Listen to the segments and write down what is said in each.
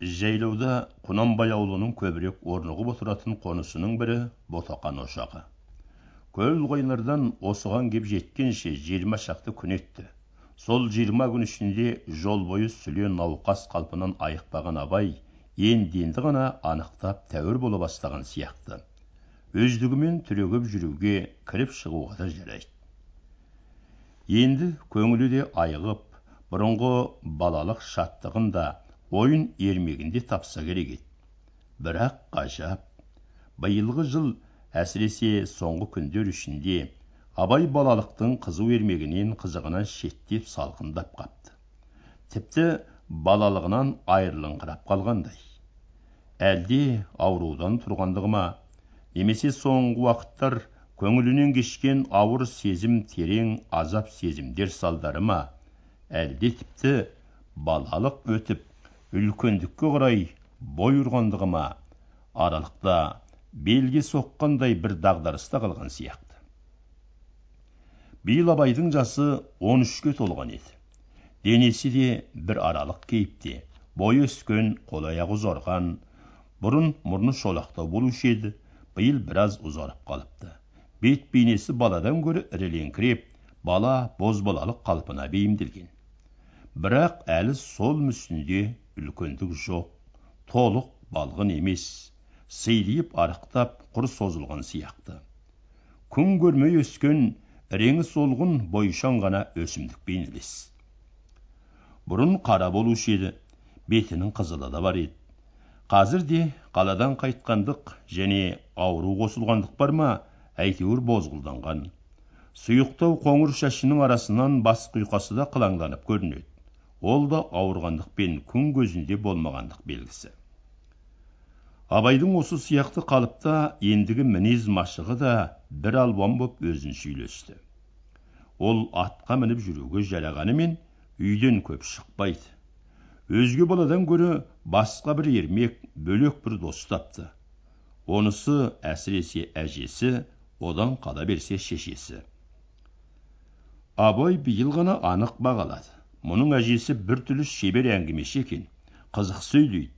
жайлауда құнанбай аулының көбірек орнығып отыратын қонысының бірі ботақан ошағы. Көл қойлардан осыған кеп жеткенше жиырма шақты күн етті сол жиырма күн ішінде жол бойы сүле науқас қалпынан айықпаған абай енді енді ғана анықтап тәуір бола бастаған сияқты. Өздігімен түрегеп жүруге кіріп шығуға да жарайды. Енді көңілі де айығып бұрынғы балалық шаттығын да ойын ермегінде тапса керек еді. Бірақ ғажап. Биылғы жыл әсіресе соңғы күндер ішінде абай балалықтың қызу ермегінен қызығынан шеттеп салқындап қапты. Тіпті балалығынан айырылыңқырап қалғандай. Әлде аурудан тұрғандығы ма немесе соңғы уақыттар көңілінен кешкен ауыр сезім терең азап сезімдер салдары ма әлде тіпті балалық өтіп үлкендікке қарай бой ұрғандығы ма аралықта белге соққандай бір дағдарыста қалған сияқты. Биыл абайдың жасы он үшке толған еді. Денесі де бір аралық кейіпте бойы өскен қол аяғы ұзарған бұрын мұрны шолақтау болушы еді биыл біраз ұзарып қалыпты. Бет бейнесі баладан гөрі ірілеңкіреп бала бозбалалық қалпына бейімделген. Бірақ әлі сол мүсінде үлкендік жоқ толық балғын емес сыйлиып арықтап құр созылған сияқты. Күн көрмей өскен реңі солғын бойшаң ғана өсімдік бейнелес. Бұрын қара болушы еді бетінің қызылы да бар еді. Қазір де қаладан қайтқандық және ауру қосылғандық бар ма әйтеуір бозғылданған. Сұйықтау қоңыр шашының арасынан бас құйқасы да қылаңданып көрінеді. Ол да ауырғандық пен күн көзінде болмағандық белгісі. Абайдың осы сияқты қалыпта ендігі мінез машығы да бір алуан боп өзінше үйлесті ол атқа мініп жүруге жарағанымен үйден көп шықпайды. Өзге баладан гөрі басқа бір ермек бөлек бір дос тапты. Онысы әсіресе әжесі одан қала берсе шешесі. Абай биыл ғана анық бағалады. Мұның әжесі біртүрлі шебер әңгімеші екен. Қызық сөйлейді.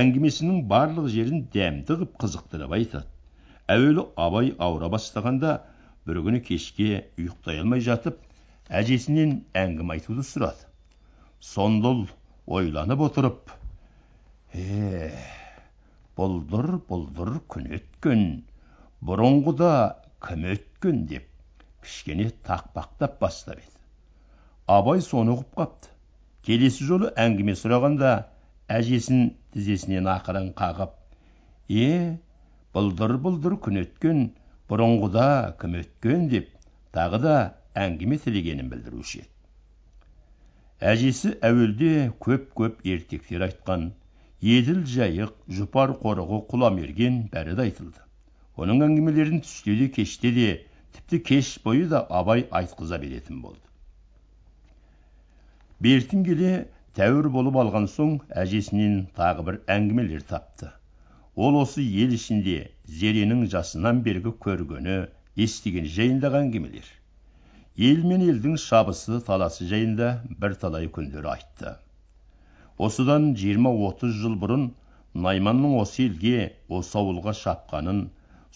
Әңгімесінің барлық жерін дәмді қып қызықтырып айтады. Әуелі абай ауыра бастағанда бір күні кешке ұйықтай алмай жатып әжесінен әңгіме айтуды сұрады. Сонда ойланып отырып е бұлдыр бұлдыр күн өткен бұрынғыда кім өткен? деп кішкене тақпақтап бастап еді. Абай соны ұғып қапты келесі жолы әңгіме сұрағанда әжесін тізесінен ақырын қағып е бұлдыр бұлдыр күн өткен бұрынғыда кім өткен? деп тағы да әңгіме тілегенін білдіруші еді. Әжесі әуелде көп көп ертектер айтқан еділ жайық жұпар қорығы құламерген бәрі де айтылды. Оның әңгімелерін түсте де кеште де тіпті кеш бойы да абай айтқыза беретін болды. Бертін келе тәуір болып алған соң әжесінен тағы бір әңгімелер тапты. Ол осы ел ішінде зеренің жасынан бергі көргені естіген жайындағы әңгімелер ел мен елдің шабысы таласы жайында бірталай күндер айтты. Осыдан жиырма отыз жыл бұрын найманның осы елге осы ауылға шапқанын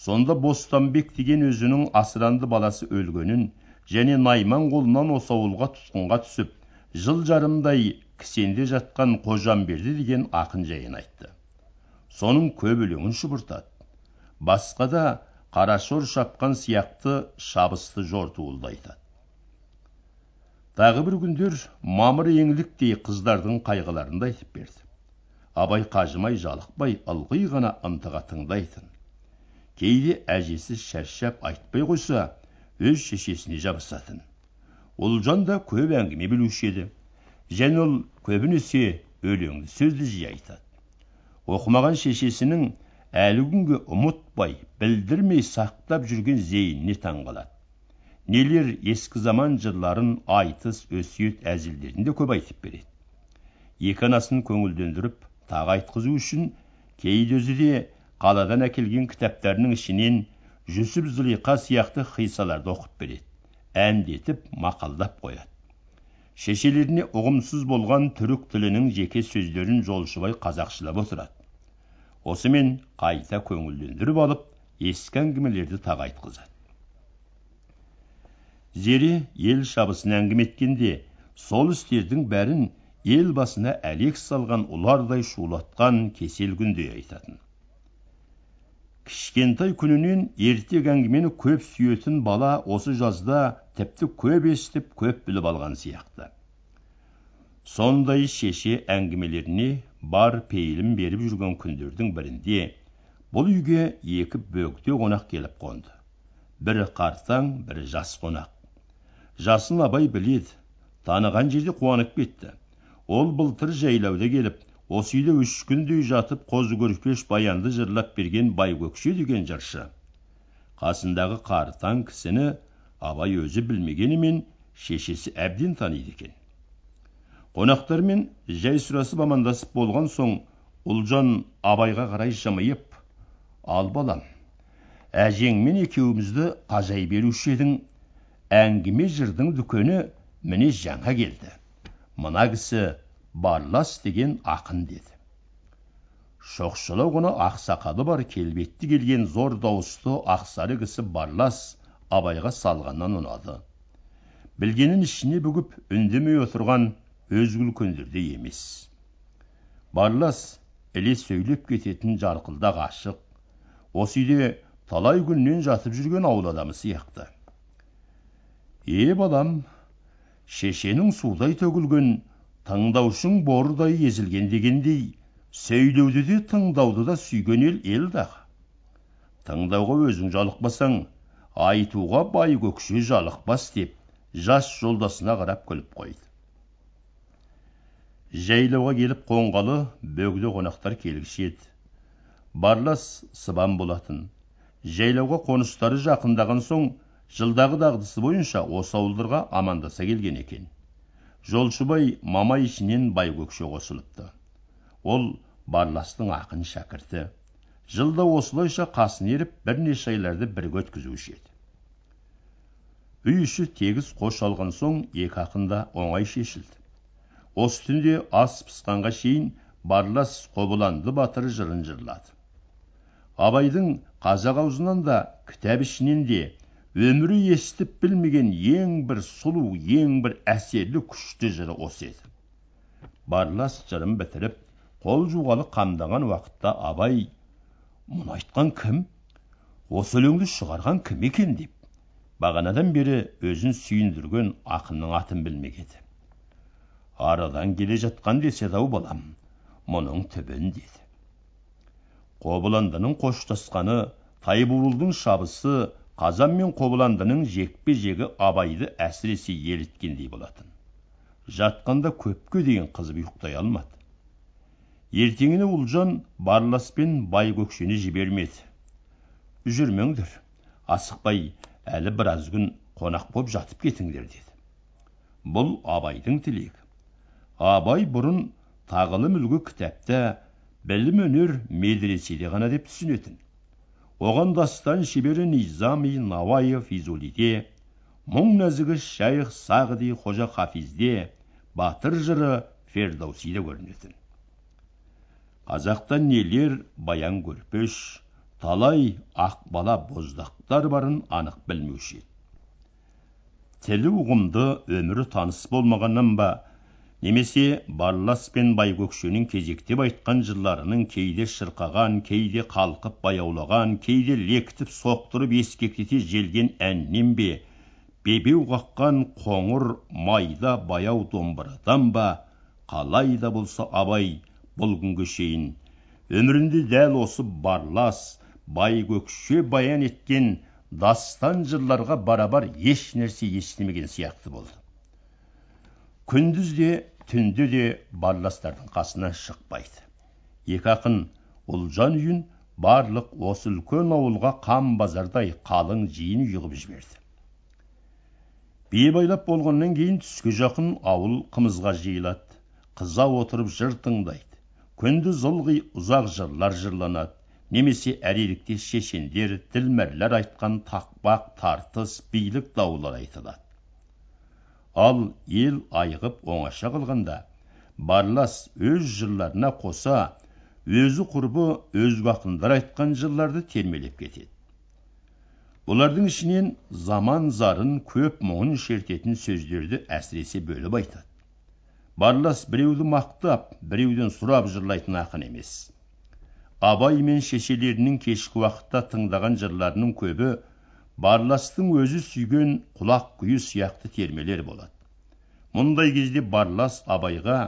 сонда бостанбек деген өзінің асыранды баласы өлгенін және найман қолынан осы ауылға тұтқынға түсіп жыл жарымдай кісенде жатқан қожамберді деген ақын жайын айтты. Соның көп өлеңін шұбыртады. Басқа да қарашор шапқан сияқты шабысты жортуылды айтады. Тағы бір күндер мамыр еңліктей қыздардың қайғыларын да айтып берді. Абай қажымай жалықпай ылғи ғана ынтыға тыңдайтын. Кейде әжесі шаршап айтпай қойса өз шешесіне жабысатын. Ұлжан да көп әңгіме білуші еді және ол көбінесе өлеңді сөзді жиі айтады оқымаған шешесінің әлі күнге ұмытпай білдірмей сақтап жүрген зейініне таң қалады нелер ескі заман жырларын айтыс өсиет әзілдерін де көп айтып береді екі анасын көңілдендіріп тағы айтқызу үшін кейде өзі де қаладан әкелген кітаптарының ішінен жүсіп зылиқа сияқты қиссаларды оқып береді әндетіп мақалдап қояды. Шешелеріне ұғымсыз болған түрік тілінің жеке сөздерін жолшыбай қазақшылап отырады. Осымен қайта көңілдендіріп алып ескі әңгімелерді тағы айтқызады. Зере ел шабысын әңгіме еткенде сол істердің бәрін ел басына әлек салған ұлардай шулатқан кесел күндей айтатын. Кішкентай күнінен ертек әңгімені көп сүйетін бала осы жазда тіпті көп естіп көп біліп алған сияқты. Сондай шеше әңгімелеріне бар пейілін беріп жүрген күндердің бірінде бұл үйге екі бөгде қонақ келіп қонды. Бірі қартаң бірі жас қонақ. Жасын абай біледі таныған жерде қуанып кетті. Ол былтыр жайлауда келіп осы үйде үш күндей жатып қозы көрпеш баянды жырлап берген байкөкше деген жыршы. Қасындағы қартаң кісіні абай өзі білмегенімен шешесі әбден таниды екен. Қонақтармен жай сұрасып амандасып болған соң ұлжан абайға қарай жымиып ал балам әжеңмен екеумізді қажай беруші едің. Әңгіме жырдың дүкені міне жаңа келді. Мына кісі барлас деген ақын деді шоқшылау ғана ақсақалы бар келбетті келген зор дауысты ақсары кісі барлас абайға салғаннан ұнады. Білгенін ішіне бүгіп үндемей отырған өзге үлкендердей емес. Барлас іле сөйлеп кететін жарқылдақ ашық осы үйде талай күннен жатып жүрген ауыл адамы сияқты. Е балам шешенің судай төгілген тыңдаушың бордай езілген дегендей сөйлеуді де тыңдауды да сүйген ел ел дағы тыңдауға өзің жалықпасаң айтуға бай көкше жалықпас деп жас жолдасына қарап күліп қойды. Жайлауға келіп қонғалы бөгде қонақтар келгіші еді. Барлас сыбан болатын. Жайлауға қоныстары жақындаған соң жылдағы дағдысы бойынша осы ауылдарға амандаса келген екен. Жолшыбай мамай ішінен байкөкше қосылыпты. Ол барластың ақын шәкірті. Жылда осылайша қасын еріп бірнеше айларды бірге өткізуші еді. Үй іші тегіс қош алған соң екі ақын да оңай шешілді. Осы түнде ас пысқанға шейін барлас қобыланды батыр жырын жырлады. Абайдың қазақ аузынан да кітап ішінен де өмірі естіп білмеген ең бір сұлу ең бір әсерлі күшті жыры осы еді. Барлас жырын бітіріп қол жуғалы қамдаған уақытта абай мұны айтқан кім? Осы өлеңді шығарған кім екен деп. Бағанадан бері өзін сүйіндірген ақынның атын білмек еді. Арадан келе жатқан деседі ау балам мұның түбін деді. Қобыландының қоштасқаны тайбурылдың шабысы қазан мен қобыландының жекпе жегі абайды әсіресе еліткендей болатын. Жатқанда көпке дейін қызып ұйықтай алмады. Ертеңіне ұлжан барлас пен байкөкшені жібермеді. Жүрмеңдер асықпай әлі біраз күн қонақ боп жатып кетіңдер деді. Бұл абайдың тілегі. Абай бұрын тағылым үлгі кітапта білім өнер медреседе ғана деп түсінетін. Оған дастан шебері низами науаев физулиде мұң нәзігі шайх сағди қожа хафизде батыр жыры фердаусиде көрінетін. Қазақта нелер баян көрпеш талай ақбала боздақтар барын анық білмеуші еді. Тілі ұғымды өмірі таныс болмағаннан ба немесе барлас пен байкөкшенің кезектеп айтқан жырларының кейде шырқаған кейде қалқып баяулаған кейде лекітіп соқтырып ескектете желген әннен бе бебеу қаққан қоңыр майда баяу домбырадан ба қалай да болса абай бұл күнге шейін. Өмірінде дәл осы барлас байкөкше баян еткен дастан жырларға барабар еш нәрсе естімеген сияқты болды. Күндіз де түнде де барластардың қасынан шықпайды. Екі ақын ұлжан үйін барлық осы үлкен ауылға қан базардай қалың жиын ұйығып жіберді. Бие байлап болғаннан кейін түске жақын ауыл қымызға жиылады. Қыза отырып жыр тыңдайды. Күндіз ылғи ұзақ жырлар жырланады. Немесе әрелікте шешендер ділмәрлер айтқан тақпақ тартыс билік даулар айтылады. Ал ел айығып оңаша қалғанда барлас өз жырларына қоса өзі құрбы өзге ақындар айтқан жырларды термелеп кетеді. Бұлардың ішінен заман зарын көп мұңын шертетін сөздерді әсіресе бөліп айтады. Барлас біреуді мақтап біреуден сұрап жырлайтын ақын емес. Абай мен шешелерінің кешкі уақытта тыңдаған жырларының көбі барластың өзі сүйген құлақ күйі сияқты термелер болады. Мұндай кезде барлас абайға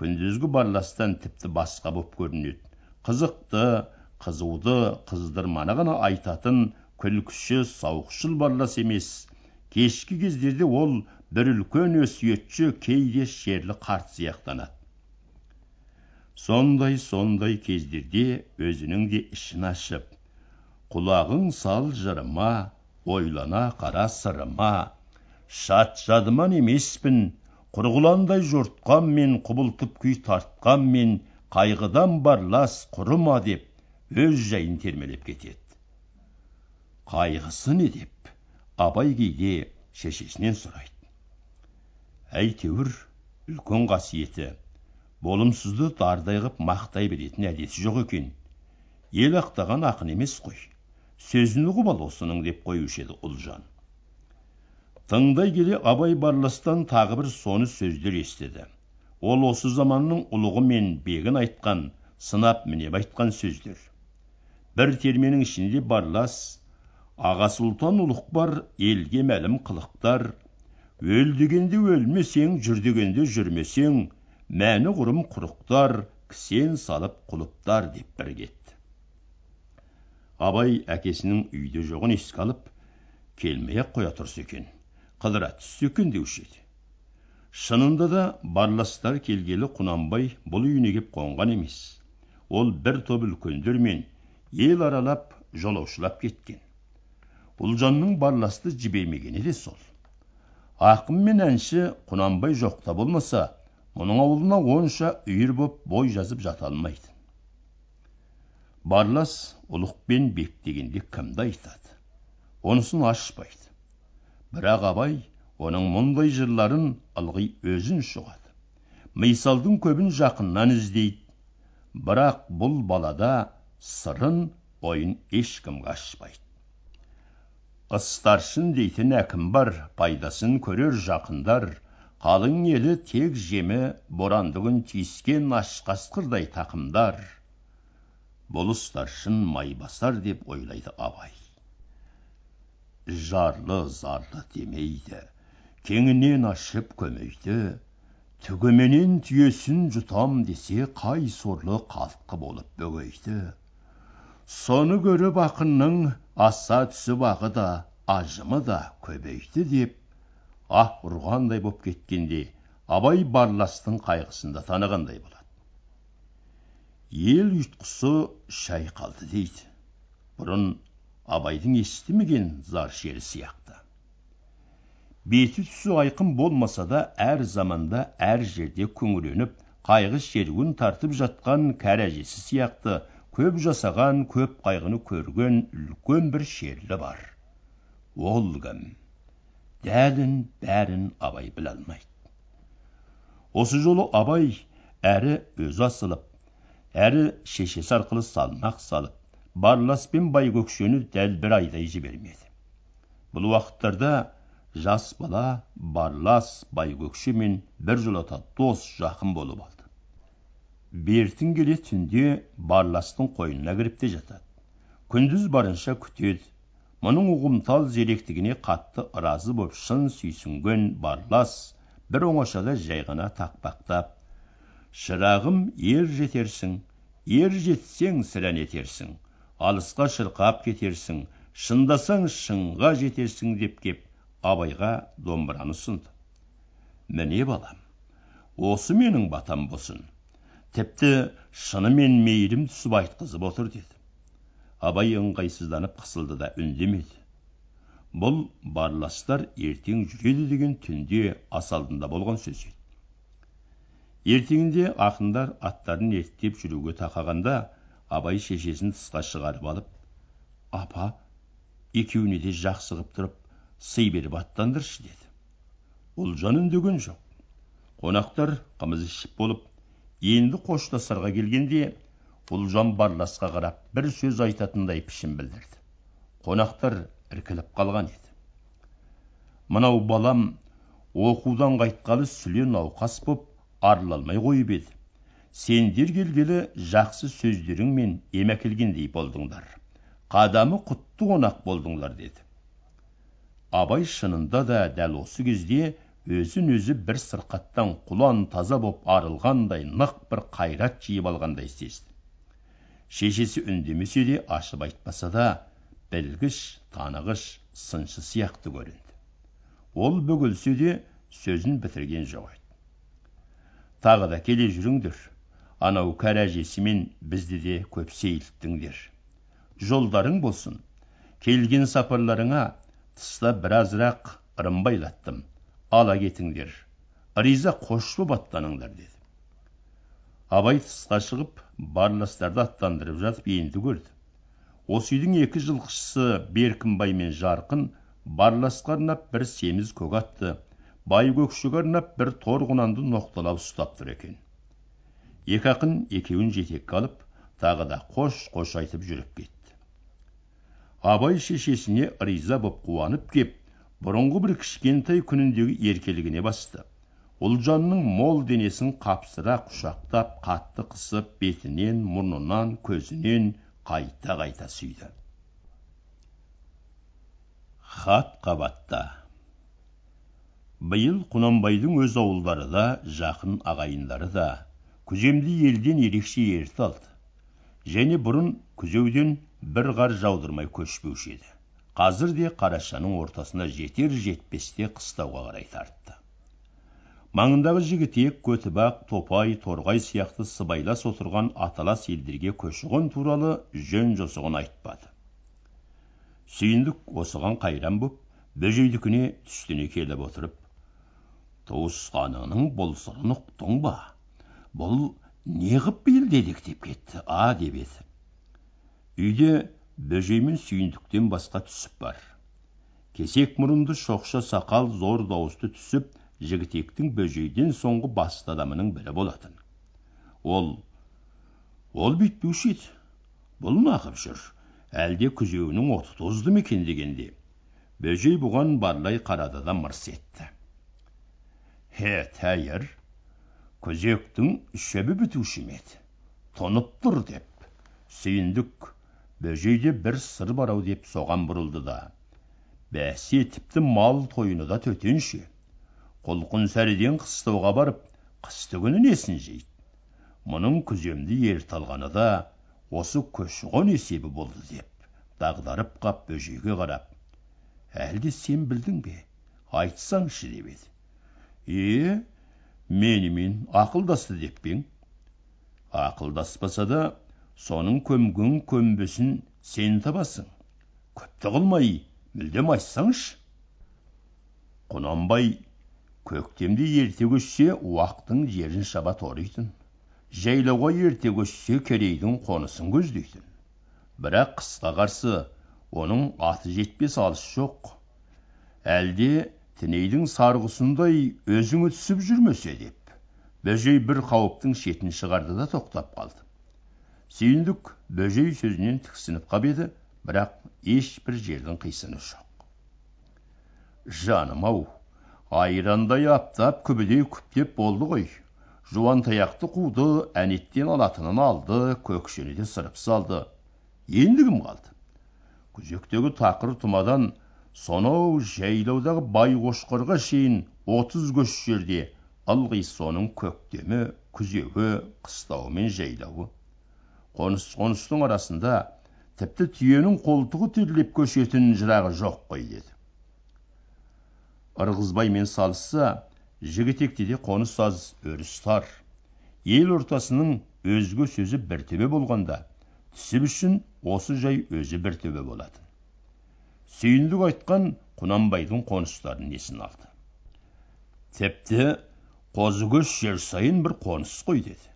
күндізгі барластан тіпті басқа боп көрінеді. Қызықты қызуды қыздырманы ғана айтатын күлкіші сауықшыл барлас емес. Кешкі кездерде ол бір үлкен өсиетші кейде шерлі қарт сияқтанады сондай сондай кездерде өзінің де ішін ашып құлағың сал жырыма ойлана қара сырыма шат жадыман емеспін құрғыландай жортқан мен құбылтып күй тартқан мен қайғыдан барлас құрыма деп өз жайын термелеп кетеді қайғысы не деп абай кейде шешесінен сұрайды әйтеуір үлкен қасиеті. Болымсызды дардай ғып мақтай беретін әдеті жоқ екен. Ел ақтаған ақын емес қой. Сөзін ұғып ал осының деп қоюшы еді ұлжан. Тыңдай келе абай барластан тағы бір соны сөздер естіді. Ол осы заманның ұлығы мен бегін айтқан сынап мінеп айтқан сөздер. Бір терменің ішінде барлас аға сұлтан ұлық бар елге мәлім қылықтар өл дегенде өлмесең жүр дегенде жүрмесең мәні құрым құрықтар кісен салып құлыптар деп бір кетті абай әкесінің үйде жоғын еске алып келмей ақ қоя тұрса екен. Қыдыра түссе екен деуші еді. Шынында да барластар келгелі құнанбай бұл үйіне кеп қонған емес. Ол бір топ үлкендермен ел аралап жолаушылап кеткен. Ұлжанның барласты жібермегені де сол. Ақын мен әнші құнанбай жоқта болмаса мұның аулына онша үйір боп бой жазып жата алмайды. Барлас ұлық пен бек дегенде кімді айтады? Онысын ашпайды. Бірақ абай оның мұндай жырларын ылғи өзін шұғады. Мисалдың көбін жақыннан іздейді. Бірақ бұл балада сырын ойын ешкімге ашпайды. Ыстаршын дейтін әкім бар пайдасын көрер жақындар. Қалың елі тек жемі борандығын тиіскен аш тақымдар. Бұл старшын майбасар деп ойлайды абай. Жарлы зарлы демейді кеңінен ашып көмейді. Түгіменен түйесін жұтам десе қай сорлы қалтқы болып бөгейді. Соны көріп ақынның аса түсіп ағы да ажымы да көбейді деп ах ұрғандай боп кеткенде абай барластың қайғысында танығандай болады ел ұйтқысы шайқалды дейді. Бұрын абайдың естімеген зар шері сияқты. Беті түсі айқын болмаса да әр заманда әр жерде күңіреніп қайғы шеруін тартып жатқан кәрі әжесі сияқты көп жасаған көп қайғыны көрген үлкен бір шерлі бар. Ол кім? Дәлін бәрін абай біле алмайды. Осы жолы абай әрі өзі асылып әрі шешесі арқылы салмақ салып барлас пен байкөкшені дәл бір айдай жібермеді. Бұл уақыттарда жас бала барлас байкөкше мен біржолата дос жақын болып алды. Бертін келе түнде барластың қойнына кіріп те жатады. Күндіз барынша күтеді. Мұның ұғымтал зеректігіне қатты ырзы боп шын сүйсінген барлас бір оңашада жай ғана тақпақтап шырағым ер жетерсің ер жетсең сірә нетерсің алысқа шырқап кетерсің шындасаң шыңға жетерсің деп кеп абайға домбыраны ұсынды. Міне балам осы менің батам болсын тіпті шынымен мейірім түсіп айтқызып отыр деді. Абай ыңғайсызданып қысылды да үндемеді. Бұл барластар ертең жүреді деген түнде ас алдында болған сөз еді. Ертеңінде ақындар аттарын ерттеп жүруге тақағанда абай шешесін тысқа шығарып алып апа екеуіне де жақсы қып тұрып сый беріп аттандыршы деді. Ұлжан үндеген жоқ. Қонақтар қымыз ішіп болып енді қоштасарға келгенде ұлжан барласқа қарап бір сөз айтатындай пішін білдірді. Қонақтар іркіліп қалған еді. Мынау балам оқудан қайтқалы сүле науқас боп арыла алмай қойып еді. Сендер келгелі жақсы сөздеріңмен ем әкелгендей болдыңдар. Қадамы құтты қонақ болдыңдар деді. Абай шынында да дәл осы кезде өзін өзі бір сырқаттан құлан таза боп арылғандай нық бір қайрат жиып алғандай сезді. Шешесі үндемесе де ашып айтпаса да білгіш танығыш сыншы сияқты көрінді. Ол бөгелсе де сөзін бітірген жоқ еді. Тағы да келе жүріңдер. Анау кәрі әжесімен бізді де көп сейілттіңдер жолдарың болсын. Келген сапарларыңа тыста біразырақ ырым байлаттым. Ала кетіңдер. Риза қош боп аттаныңдар деді. Абай тысқа шығып барластарды аттандырып жатып енді көрді. Осы үйдің екі жылқышысы беркінбай мен жарқын барласқа арнап бір семіз көк атты бай көкшеге арнап бір тор құнанды ноқталап ұстап тұр екен. Екі ақын екеуін жетекке алып тағы да қош қош айтып жүріп кетті. Абай шешесіне риза боп қуанып кеп бұрынғы бір кішкентай күніндегі еркелігіне басты. Ұлжанның мол денесін қапсыра құшақтап қатты қысып бетінен мұрнынан көзінен қайта қайта сүйді. Хат қабатта. Биыл құнанбайдың өз ауылдары да жақын ағайындары да күземді елден ерекше ерте алды. Және бұрын күзеуден бір қар жаудырмай көшпеуші еді. Қазір де қарашаның ортасына жетер жетпесте қыстауға қарай тартты. Маңындағы жігітек көтібақ топай торғай сияқты сыбайлас отырған аталас елдерге көші қон туралы жөн жосығын айтпады. Сүйіндік осыған қайран боп бөжейдікіне түстене келіп отырып туысқаныңның бұл сырын ұқтың ба? Бұл не ғып биыл дедектеп кетті. А деп еді. Үйде бөжей мен сүйіндіктен басқа түсіп бар. Кесек мұрынды шоқша сақал зор дауысты түсіп жігітектің бөжейден соңғы басты адамының бірі болатын. Ол ол бүйтпеуші еді бұл нағып жүр әлде күзеуінің оты тозды ма екен? дегенде бөжей бұған барлай қарады да мырс етті. Хе тәйір күзектің шөбі бітуші ме еді? Тұнып тұр деп сүйіндік бөжейде бір сыр бар ау деп соған бұрылды да бәсе тіпті мал тойыны да төтенше. Құлқын сәріден қыстауға барып қысты күні несін жейді? Мұның күземді ерте алғаны да осы көші қон есебі болды деп дағдарып қап бөжейге қарап әлде сен білдің бе? Айтсаңшы деп еді. Е менімен ақылдасты деп пе ең ақылдаспаса да соның көмген көмбесін сен табасың. Күпті қылмай мүлдем айтсаңшы. Құнанбай көктемде ерте көшсе уақтың жерін шаба торитын. Жайлауға ерте көшсе керейдің қонысын көздейтін. Бірақ қысқа қарсы оның аты жетпес алыс жоқ. Әлде тінейдің сарғысындай өзіңі түсіп жүрмесе деп бөжей бір қауіптің шетін шығарды да тоқтап қалды. Сүйіндік бөжей сөзінен тіксініп қап еді бірақ ешбір жердің қисыны жоқ. Жаным ау айрандай аптап күбідей күптеп болды ғой. Жуантаяқты қуды әнеттен алатынын алды көкшені де сырып салды. Енді кім қалды. Күзектегі тақыр тұмадан сонау жайлаудағы бай қошқарға шейін отыз көш жерде ылғи соның көктемі күзеуі қыстауы мен жайлауы қоныс қоныстың арасында тіпті түйенің қолтығы терлеп көшетін жырағы жоқ қой деді. Ырғызбаймен салысса жігітекте де қоныс аз өріс тар. Ел ортасының өзге сөзі бір төбе болғанда түсіп үшін осы жай өзі бір төбе болатын. Сүйіндік айтқан құнанбайдың қоныстарын несін алды? Тіпті қозыкөш жер сайын бір қоныс қой деді.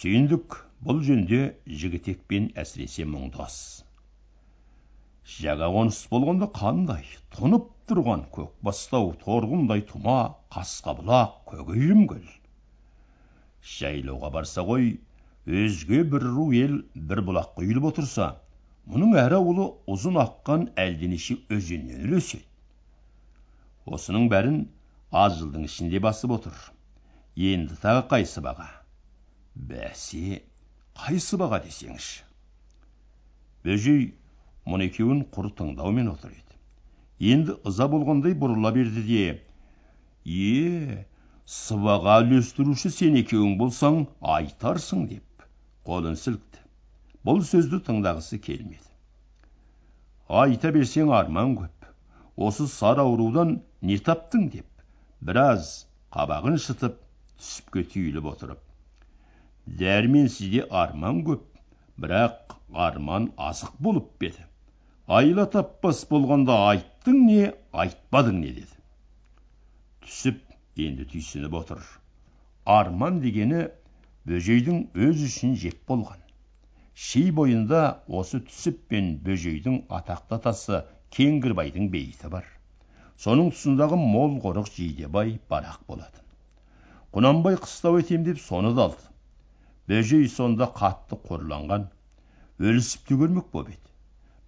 Сүйіндік бұл жөнде жігітекпен әсіресе мұңдас. Жаңа қоныс болғанда қандай тұнып тұрған көкбастау торғындай тұма қасқабұлақ көгейім көл жайлауға барса ғой өзге бір ру ел бір бұлақ құйылып отырса мұның әр ауылы ұзын аққан әлденеше өзеннен үлеседі осының бәрін аз жылдың ішінде басып отыр. Енді тағы қай сыбаға бәсе қай сыбаға десеңізші? Бөжей мұны екеуін құр тыңдаумен отыр еді. Енді ыза болғандай бұрыла берді де е сыбаға үлестіруші сен екеуің болсаң айтарсың деп қолын сілкті. Бұл сөзді тыңдағысы келмеді. Айта берсең арман көп осы сар аурудан не таптың? деп біраз қабағын шытып түсіпке түйіліп отырып дәрменсізде арман көп бірақ арман азық болып еді? Айла таппас болғанда айттың не айтпадың не деді. Түсіп енді түйсініп отыр. Арман дегені бөжейдің өз үшін жеп болған. Ши бойында осы түсіп пен бөжейдің атақты атасы кеңгірбайдың бейіті бар. Соның тұсындағы мол қорық жидебай барақ болатын. Құнанбай қыстау етем деп соны да алды. Бөжей сонда қатты қорланған. Өлісіп те көрмек боп еді.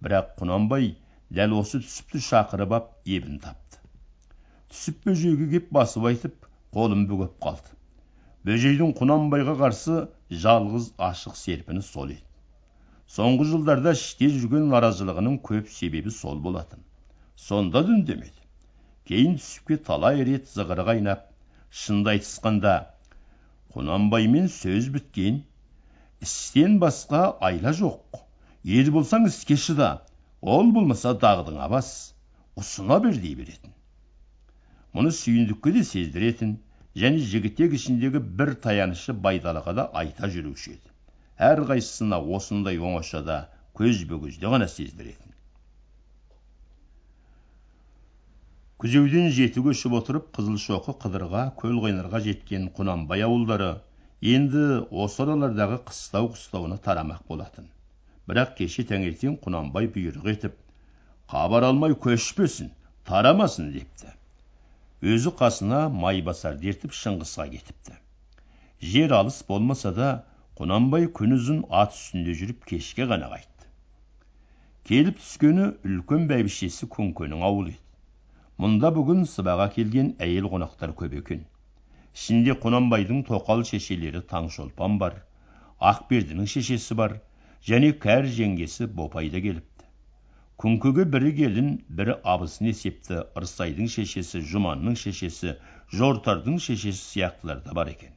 Бірақ құнанбай дәл осы түсіпті шақырып ап ебін тапты. Түсіп бөжейге кеп басып айтып қолын бүгіп қалды. Бөжейдің құнанбайға қарсы жалғыз ашық серпіні сол еді. Соңғы жылдарда іште жүрген наразылығының көп себебі сол болатын. Сонда да үндемеді кейін түсіпке талай рет зығыры қайнап шынды айтысқанда құнанбаймен сөз біткен. Істен басқа айла жоқ. Ел болсаң іске шыда. Ол болмаса дағдыңа бас ұсына бер дей беретін. Мұны сүйіндікке де сездіретін және жігітек ішіндегі бір таянышы байдалыға да айта жүруші еді. Әрқайсысына осындай оңашада көзбе көзде ғана сездіретін. Күзеуден жеті көшіп отырып қызылшоқы қыдырға көлқайнарға жеткен құнанбай ауылдары енді осы аралардағы қыстау қыстауына тарамақ болатын. Бірақ кеше таңертең құнанбай бұйрық етіп хабар алмай көшпесін тарамасын депті. Өзі қасына майбасарды ертіп шыңғысқа кетіпті. Жер алыс болмаса да құнанбай күнұзын ат үстінде жүріп кешке ғана қайтты. Келіп түскені үлкен бәйбішесі күңкенің ауылы еді. Мұнда бүгін сыбаға келген әйел қонақтар көп екен. Ішінде құнанбайдың тоқал шешелері таңшолпан бар ақбердінің шешесі бар және кәр жеңгесі бопай да келіпті. Күнкеге бірі келін бірі абысын есепті. Ырсайдың шешесі жұманның шешесі жортардың шешесі сияқтылар да бар екен.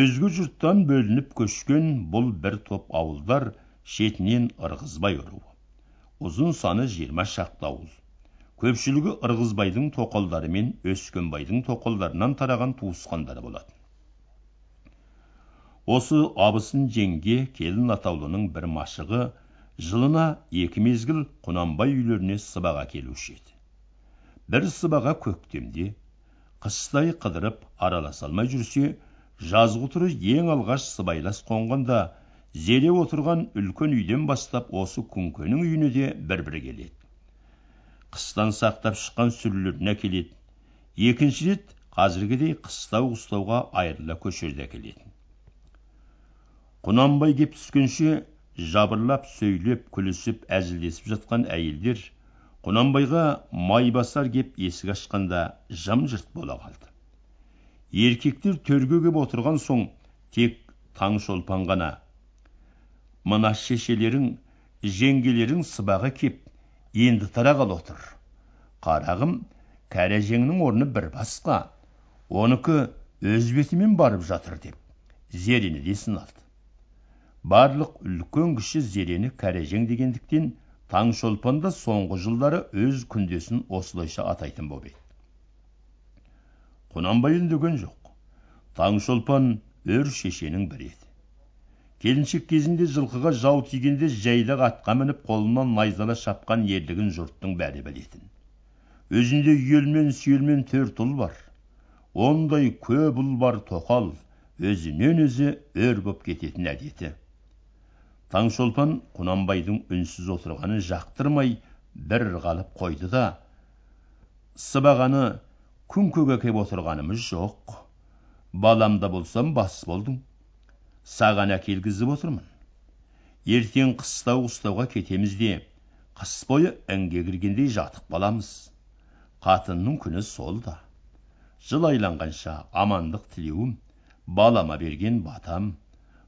Өзге жұрттан бөлініп көшкен бұл бір топ ауылдар шетінен ырғызбай руы ұзын саны жиырма шақты ауыл. Көпшілігі ырғызбайдың тоқалдары мен өскенбайдың тоқалдарынан тараған туысқандары болатын. Осы абысын жеңге келін атаулының бір машығы жылына екі мезгіл құнанбай үйлеріне сыбаға келуші еді. Бір сыбаға көктемде қыстай қыдырып араласа алмай жүрсе жазғытұры ең алғаш сыбайлас қонғанда зере отырған үлкен үйден бастап осы күңкенің үйіне де бір бір келеді. Қыстан сақтап шыққан сүрлерін әкеледі екінші рет қазіргідей қыстау қыстауға айырыла көшерді әкелетін. Құнанбай кеп түскенше жабырлап сөйлеп күлісіп әзілдесіп жатқан әйелдер құнанбайға майбасар кеп есік ашқанда жым жырт бола қалды. Еркектер төрге кеп отырған соң тек таңшолпан ғана. Мына шешелерің жеңгелерің сыбаға кеп енді тарағалы отыр. Қарағым кәрәжеңнің орны бір басқа. Оныкі өз бетімен барып жатыр деп. Зерені де алды барлық үлкен кіші зерені кәрежең дегендіктен таңшолпан да соңғы жылдары өз күндесін осылайша атайтын боп еді. Құнанбай үндеген жоқ. Таңшолпан өр шешенің бірі еді. Келіншек кезінде жылқыға жау тигенде жайдақ атқа мініп қолынан найзала шапқан ерлігін жұрттың бәрі білетін. Өзінде үйелмен сүйелмен төрт ұл бар. Ондай көп ұл бар тоқал өзінен өзі өр боп кететін әдеті. Таңшолпан құнанбайдың үнсіз отырғанын жақтырмай бір қалып қойды да сыбағаны күнкеге кеп отырғанымыз жоқ. Баламда болсам бас болдың. Саған әкелгізіп отырмын. Ертең қыстау қыстауға кетеміз де қыс бойы інге кіргендей жатып қаламыз. Қатынның күні сол да. Жыл айланғанша амандық тілеуім балама берген батам.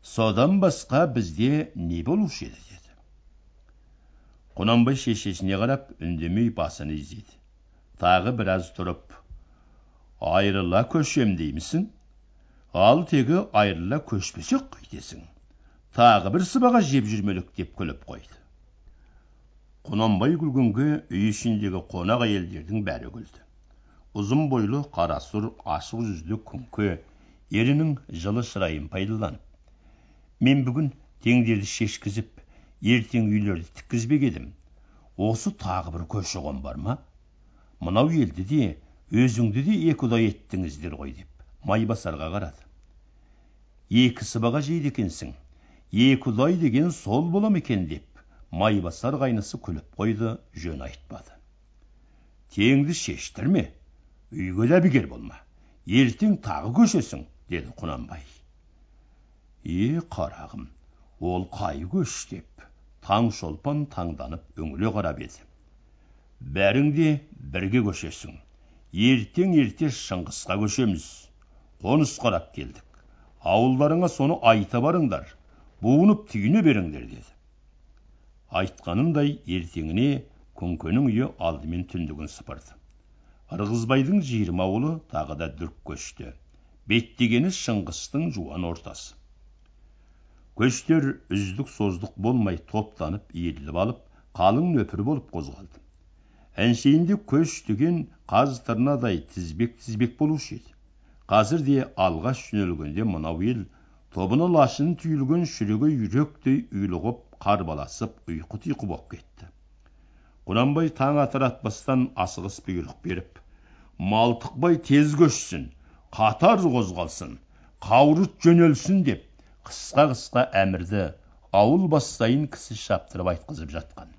Содан басқа бізде не болушы еді деді. Құнанбай шешесіне қарап үндемей басын изеді. Тағы біраз тұрып айрыла көшем деймісің? Ал тегі айрыла көшпесек қайтесің тағы бір сыбаға жеп жүрмелік деп күліп қойды. Құнанбай күлгенге үй ішіндегі қонақ әйелдердің бәрі күлді. Ұзын бойлы қара сұр ашық жүзді күңке ерінің жылы шырайын пайдаланып. Мен бүгін теңдерді шешкізіп ертең үйлерді тіккізбек едім. Осы тағы бір көші қон бар ма? Мынау елді де өзіңді де екі ұдай еттіңіздер ғой деп. Майбасарға қарады екі сыбаға жейді екенсің екі ұдай деген сол бола ма екен деп майбасар қайнысы күліп қойды жөн айтпады. Теңді шештірме үйге де әбігер болма ертең тағы көшесің деді құнанбай. Е қарағым ол қай көш? деп таңшолпан таңданып үңіле қарап еді. Бәрің де бірге көшесің ертең ерте шыңғысқа көшеміз қоныс қарап келдік. Ауылдарыңа соны айта барыңдар буынып түйіне беріңдер деді айтқанындай ертеңіне күңкенің үйі алдымен түндігін сыпырды ырғызбайдың жиырма ауылы тағы да дүрк көшті. Беттегені шыңғыстың жуан ортасы. Көштер үздік создық болмай топтанып иіріліп алып қалың нөпір болып қозғалды. Әншейінде көш деген қаз тырнадай тізбек тізбек болушы еді. Қазір де алғаш жөнелгенде мынау ел тобына лашын түйілген шүрегі үйректей ұйлығып қарбаласып ұйқы тұйқы боп кетті. Құнанбай таң атар атпастан асығыс бұйрық беріп малтықбай тез көшсін қатар қозғалсын қаурыт жөнелсін деп қысқа қысқа әмірді ауыл бастайын кісі шаптырып айтқызып жатқан.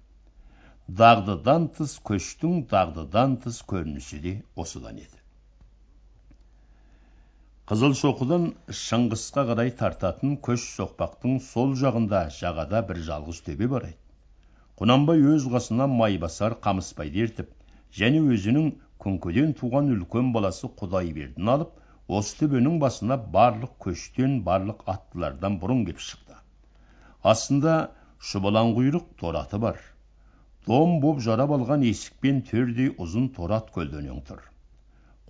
Дағдыдан тыс көштің дағдыдан тыс көрінісі де осыдан еді. Қызылшоқыдан шыңғысқа қарай тартатын көш соқпақтың сол жағында жағада бір жалғыз төбе бар еді құнанбай өз қасына майбасар қамысбайды ертіп және өзінің күңкеден туған үлкен баласы құдайбердіні алып осы төбенің басына барлық көштен барлық аттылардан бұрын кеп шықты. Астында шұбалаң құйрық торы аты бар. Дом боп жарап алған есікпен төрдей ұзын торы ат көлденең тұр.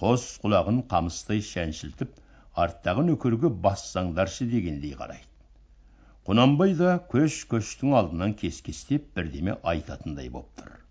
Қос құлағын қамыстай шәншілтіп арттағы нөкерге бассаңдаршы дегендей қарайды. Құнанбай да көш көштің алдынан кес кестеп бірдеме айтатындай боп тұр.